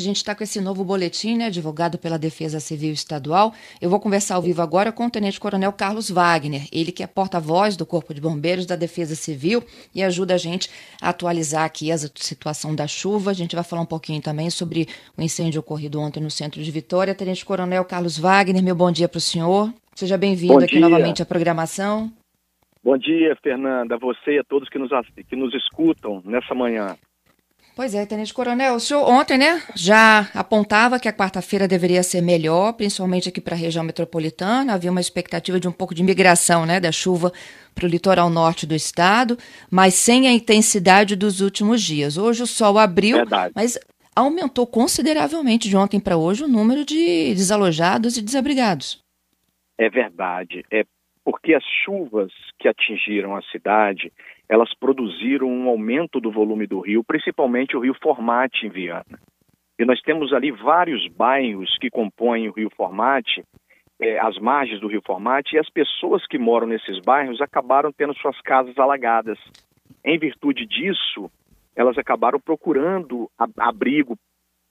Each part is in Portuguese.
A gente está com esse novo boletim, né, divulgado pela Defesa Civil Estadual. Eu vou conversar ao vivo agora com o Tenente Coronel Carlos Wagner, ele que é porta-voz do Corpo de Bombeiros da Defesa Civil e ajuda a gente a atualizar aqui a situação da chuva. A gente vai falar um pouquinho também sobre o incêndio ocorrido ontem no centro de Vitória. Tenente Coronel Carlos Wagner, meu bom dia para o senhor. Seja bem-vindo aqui novamente à programação. Bom dia, Fernanda, a você e a todos que nos, que nos escutam nessa manhã. Pois é, Tenente Coronel, o senhor ontem, né, já apontava que a quarta-feira deveria ser melhor, principalmente aqui para a região metropolitana. Havia uma expectativa de um pouco de migração, né, da chuva para o litoral norte do estado, mas sem a intensidade dos últimos dias. Hoje o sol abriu, Verdade. mas aumentou consideravelmente de ontem para hoje o número de desalojados e desabrigados. É verdade. É porque as chuvas que atingiram a cidade elas produziram um aumento do volume do rio, principalmente o rio Formate em Viana. E nós temos ali vários bairros que compõem o rio Formate, é, as margens do rio Formate, e as pessoas que moram nesses bairros acabaram tendo suas casas alagadas. Em virtude disso, elas acabaram procurando abrigo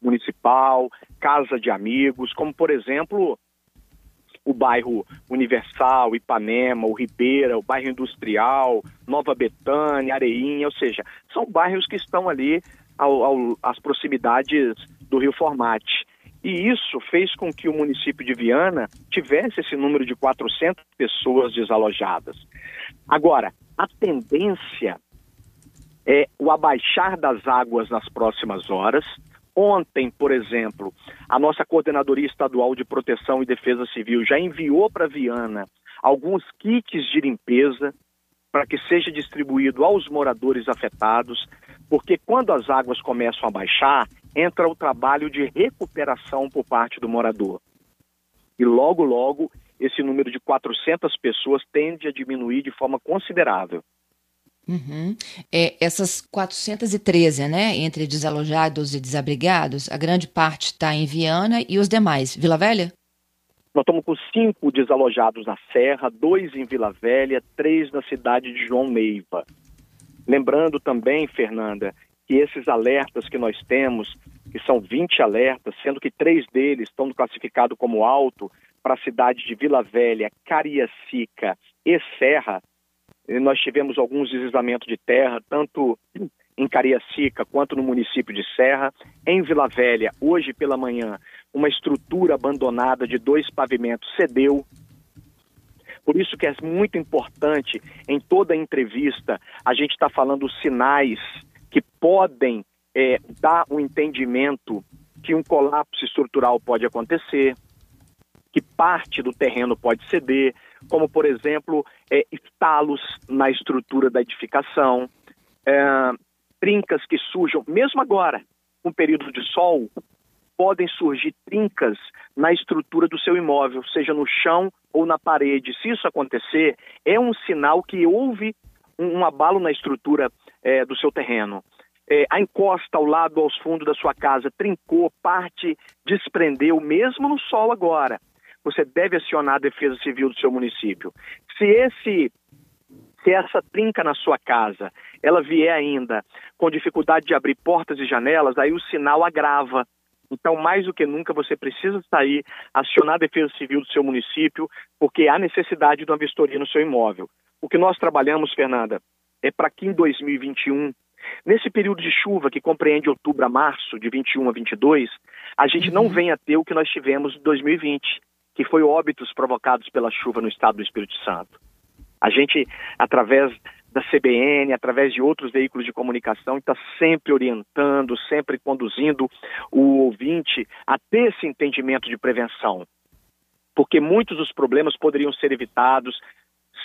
municipal, casa de amigos, como por exemplo o bairro Universal, Ipanema, o Ribeira, o bairro Industrial, Nova Betânia, Areinha, ou seja, são bairros que estão ali ao, ao, às proximidades do Rio Formate. E isso fez com que o município de Viana tivesse esse número de 400 pessoas desalojadas. Agora, a tendência é o abaixar das águas nas próximas horas, Ontem, por exemplo, a nossa Coordenadoria Estadual de Proteção e Defesa Civil já enviou para Viana alguns kits de limpeza para que seja distribuído aos moradores afetados, porque quando as águas começam a baixar, entra o trabalho de recuperação por parte do morador. E logo, logo, esse número de 400 pessoas tende a diminuir de forma considerável. Uhum. É, essas 413, né, entre desalojados e desabrigados, a grande parte está em Viana e os demais, Vila Velha? Nós estamos com cinco desalojados na Serra, dois em Vila Velha, três na cidade de João Neiva. Lembrando também, Fernanda, que esses alertas que nós temos, que são 20 alertas, sendo que três deles estão classificados como alto para a cidade de Vila Velha, Cariacica e Serra, nós tivemos alguns deslizamentos de terra, tanto em Cariacica quanto no município de Serra. Em Vila Velha, hoje pela manhã, uma estrutura abandonada de dois pavimentos cedeu. Por isso que é muito importante, em toda entrevista, a gente está falando sinais que podem é, dar o um entendimento que um colapso estrutural pode acontecer, que parte do terreno pode ceder, como, por exemplo, é, estalos na estrutura da edificação, é, trincas que surjam, mesmo agora, com período de sol, podem surgir trincas na estrutura do seu imóvel, seja no chão ou na parede. Se isso acontecer, é um sinal que houve um, um abalo na estrutura é, do seu terreno. É, a encosta ao lado, aos fundos da sua casa, trincou, parte desprendeu, mesmo no sol agora você deve acionar a Defesa Civil do seu município. Se esse se essa trinca na sua casa, ela vier ainda com dificuldade de abrir portas e janelas, aí o sinal agrava. Então, mais do que nunca, você precisa sair, acionar a Defesa Civil do seu município, porque há necessidade de uma vistoria no seu imóvel. O que nós trabalhamos, Fernanda, é para que em 2021 Nesse período de chuva, que compreende outubro a março, de 21 a 22, a gente não uhum. venha ter o que nós tivemos em 2020, que foi óbitos provocados pela chuva no estado do Espírito Santo. A gente, através da CBN, através de outros veículos de comunicação, está sempre orientando, sempre conduzindo o ouvinte a ter esse entendimento de prevenção. Porque muitos dos problemas poderiam ser evitados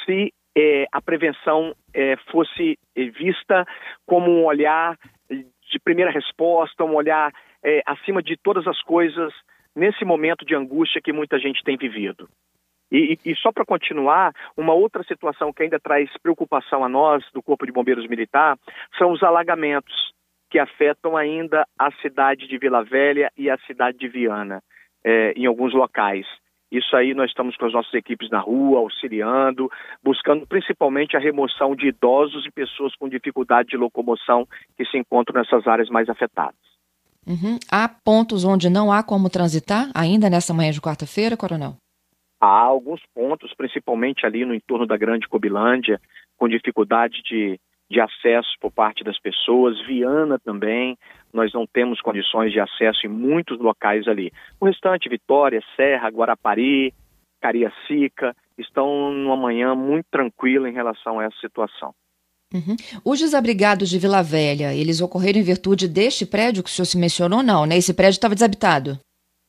se é, a prevenção é, fosse é, vista como um olhar de primeira resposta, um olhar acima de todas as coisas nesse momento de angústia que muita gente tem vivido. E, e, só para continuar, uma outra situação que ainda traz preocupação a nós, do Corpo de Bombeiros Militar, são os alagamentos que afetam ainda a cidade de Vila Velha e a cidade de Viana. é, em alguns locais. Isso aí nós estamos com as nossas equipes na rua, auxiliando, buscando principalmente a remoção de idosos e pessoas com dificuldade de locomoção que se encontram nessas áreas mais afetadas. Uhum. Há pontos onde não há como transitar ainda nessa manhã de quarta-feira, Coronel? Há alguns pontos, principalmente ali no entorno da Grande Cobilândia, com dificuldade de, de acesso por parte das pessoas. Viana também, nós não temos condições de acesso em muitos locais ali. O restante, Vitória, Serra, Guarapari, Cariacica, estão numa manhã muito tranquila em relação a essa situação. Uhum. Os desabrigados de Vila Velha, eles ocorreram em virtude deste prédio que o senhor se mencionou, não, né? Esse prédio estava desabitado?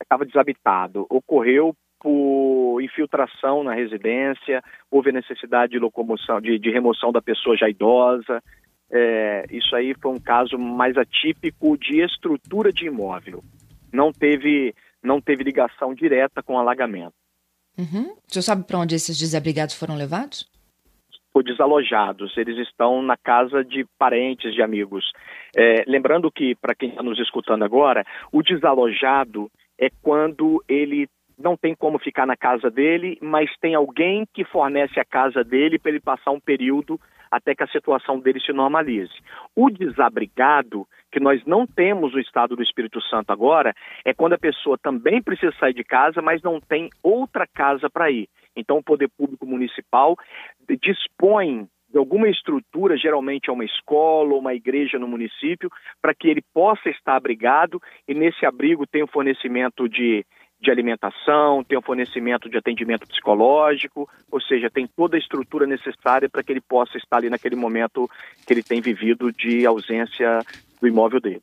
Estava desabitado. Ocorreu por infiltração na residência, houve necessidade de locomoção, de, de remoção da pessoa já idosa. É, isso aí foi um caso mais atípico de estrutura de imóvel. Não teve, não teve ligação direta com alagamento. Uhum. O senhor sabe para onde esses desabrigados foram levados? Foi desalojados. Eles estão na casa de parentes, de amigos. É, lembrando que, para quem está nos escutando agora, o desalojado é quando ele não tem como ficar na casa dele, mas tem alguém que fornece a casa dele para ele passar um período até que a situação dele se normalize. O desabrigado, que nós não temos no estado do Espírito Santo agora, é quando a pessoa também precisa sair de casa, mas não tem outra casa para ir. Então, o poder público municipal dispõe de alguma estrutura, geralmente é uma escola ou uma igreja no município, para que ele possa estar abrigado e nesse abrigo tem o fornecimento de de alimentação, tem o fornecimento de atendimento psicológico, ou seja, tem toda a estrutura necessária para que ele possa estar ali naquele momento que ele tem vivido de ausência do imóvel dele.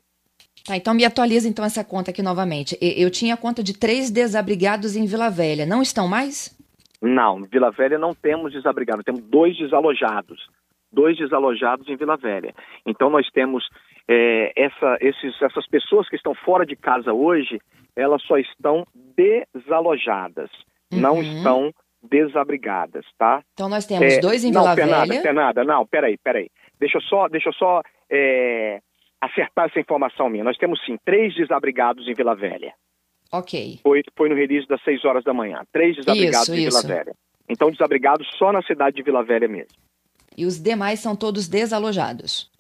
Tá, então me atualiza então essa conta aqui novamente. Eu tinha conta de três desabrigados em Vila Velha, não estão mais? Não, Vila Velha não temos desabrigados, temos dois desalojados. Dois desalojados em Vila Velha. Então nós temos é, essa, esses, essas pessoas que estão fora de casa hoje, elas só estão desalojadas, uhum. não estão desabrigadas, tá? Então nós temos é, dois em Vila não, Fernanda, Velha. Fernanda, não, peraí, peraí. Deixa eu só, deixa eu só é, acertar essa informação minha. Nós temos sim três desabrigados em Vila Velha. Ok. Foi, foi no release das 6 horas da manhã. Três desabrigados isso, em Vila Velha. Então, desabrigados só na cidade de Vila Velha mesmo. E os demais são todos desalojados?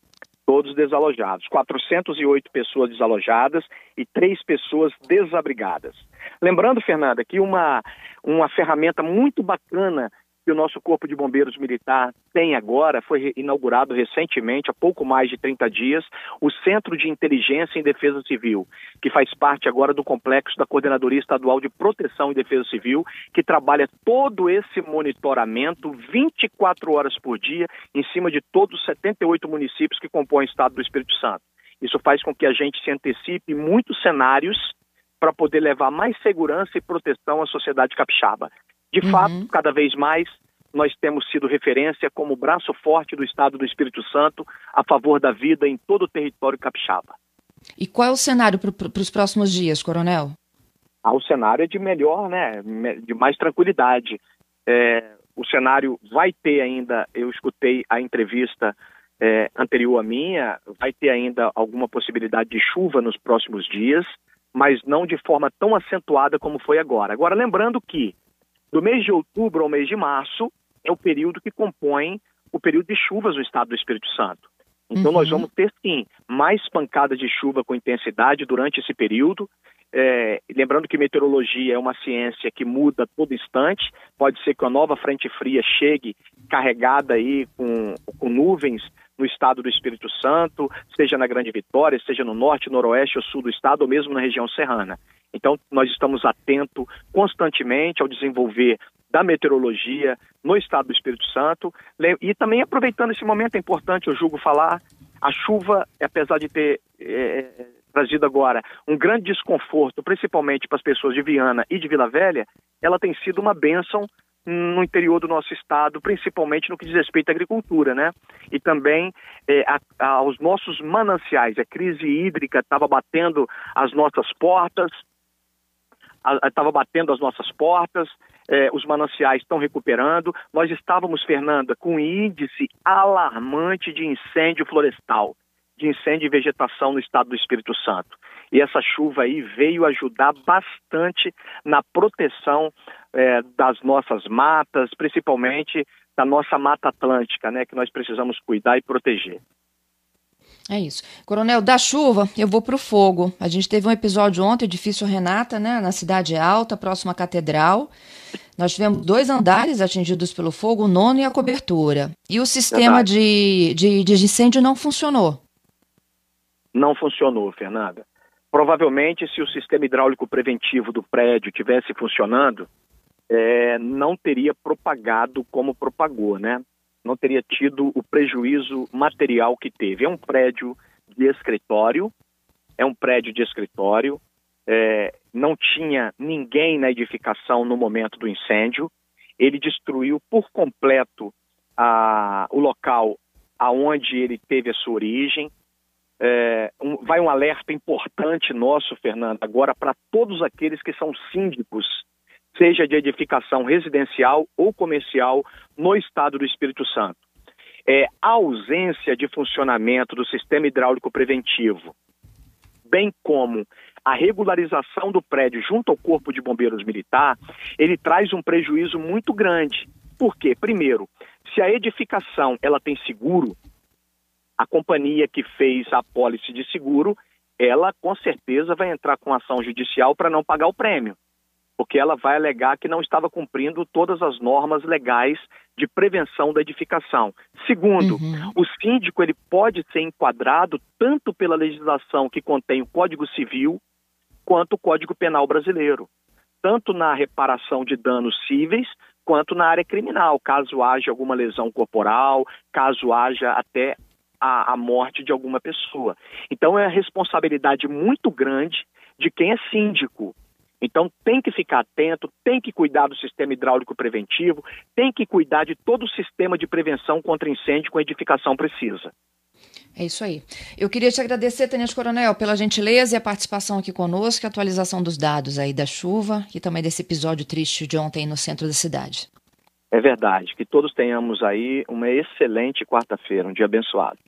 todos desalojados. 408 pessoas desalojadas e três pessoas desabrigadas. Lembrando, Fernanda, que uma, uma ferramenta muito bacana que o nosso Corpo de Bombeiros Militar tem agora, foi inaugurado recentemente, há pouco mais de 30 dias, o Centro de Inteligência em Defesa Civil, que faz parte agora do complexo da Coordenadoria Estadual de Proteção e Defesa Civil, que trabalha todo esse monitoramento 24 horas por dia em cima de todos os 78 municípios que compõem o estado do Espírito Santo. Isso faz com que a gente se antecipe muitos cenários para poder levar mais segurança e proteção à sociedade capixaba. De uhum. fato, cada vez mais nós temos sido referência como braço forte do Estado do Espírito Santo a favor da vida em todo o território capixaba. E qual é o cenário para os próximos dias, Coronel? Ah, o cenário é de melhor, né? De mais tranquilidade. É, o cenário vai ter ainda, eu escutei a entrevista é, anterior à minha, vai ter ainda alguma possibilidade de chuva nos próximos dias, mas não de forma tão acentuada como foi agora. Agora, lembrando que do mês de outubro ao mês de março é o período que compõe o período de chuvas no estado do Espírito Santo. Então, uhum. nós vamos ter, sim, mais pancadas de chuva com intensidade durante esse período. É, lembrando que meteorologia é uma ciência que muda todo instante. Pode ser que uma nova frente fria chegue carregada aí com, com nuvens no estado do Espírito Santo, seja na Grande Vitória, seja no norte, noroeste ou sul do estado, ou mesmo na região serrana. Então, nós estamos atentos constantemente ao desenvolver da meteorologia no estado do Espírito Santo e também aproveitando esse momento é importante, eu julgo falar, a chuva, apesar de ter é, trazido agora um grande desconforto, principalmente para as pessoas de Viana e de Vila Velha, ela tem sido uma bênção no interior do nosso estado, principalmente no que diz respeito à agricultura, né? E também é, a, a, aos nossos mananciais. A crise hídrica estava batendo as nossas portas, estava batendo as nossas portas, é, os mananciais estão recuperando. Nós estávamos, Fernanda, com índice alarmante de incêndio florestal. de incêndio e vegetação no estado do Espírito Santo. E essa chuva aí veio ajudar bastante na proteção é, das nossas matas, principalmente da nossa Mata Atlântica, né, que nós precisamos cuidar e proteger. É isso. Coronel, da chuva, eu vou para o fogo. A gente teve um episódio ontem, edifício Renata, né, na Cidade Alta, próxima à Catedral. Nós tivemos dois andares atingidos pelo fogo, o nono e a cobertura. E o sistema de, de, de incêndio não funcionou. Não funcionou, Fernanda. Provavelmente, se o sistema hidráulico preventivo do prédio tivesse funcionando, é, não teria propagado como propagou, né? Não teria tido o prejuízo material que teve. É um prédio de escritório, é um prédio de escritório, é, não tinha ninguém na edificação no momento do incêndio. Ele destruiu por completo a, o local aonde ele teve a sua origem. É, um, vai um alerta importante nosso, Fernando, agora para todos aqueles que são síndicos seja de edificação residencial ou comercial no estado do Espírito Santo. É, a ausência de funcionamento do sistema hidráulico preventivo, bem como a regularização do prédio junto ao Corpo de Bombeiros Militar, ele traz um prejuízo muito grande. Por quê? Primeiro, se a edificação ela tem seguro, a companhia que fez a pólice de seguro, ela com certeza vai entrar com ação judicial para não pagar o prêmio porque ela vai alegar que não estava cumprindo todas as normas legais de prevenção da edificação. Segundo, uhum. o síndico ele pode ser enquadrado tanto pela legislação que contém o Código Civil quanto o Código Penal brasileiro, tanto na reparação de danos cíveis quanto na área criminal, caso haja alguma lesão corporal, caso haja até a, a morte de alguma pessoa. Então é a responsabilidade muito grande de quem é síndico então tem que ficar atento, tem que cuidar do sistema hidráulico preventivo, tem que cuidar de todo o sistema de prevenção contra incêndio com edificação precisa. É isso aí. Eu queria te agradecer, Tenente Coronel, pela gentileza e a participação aqui conosco, a atualização dos dados aí da chuva e também desse episódio triste de ontem no centro da cidade. É verdade. Que todos tenhamos aí uma excelente quarta-feira, um dia abençoado.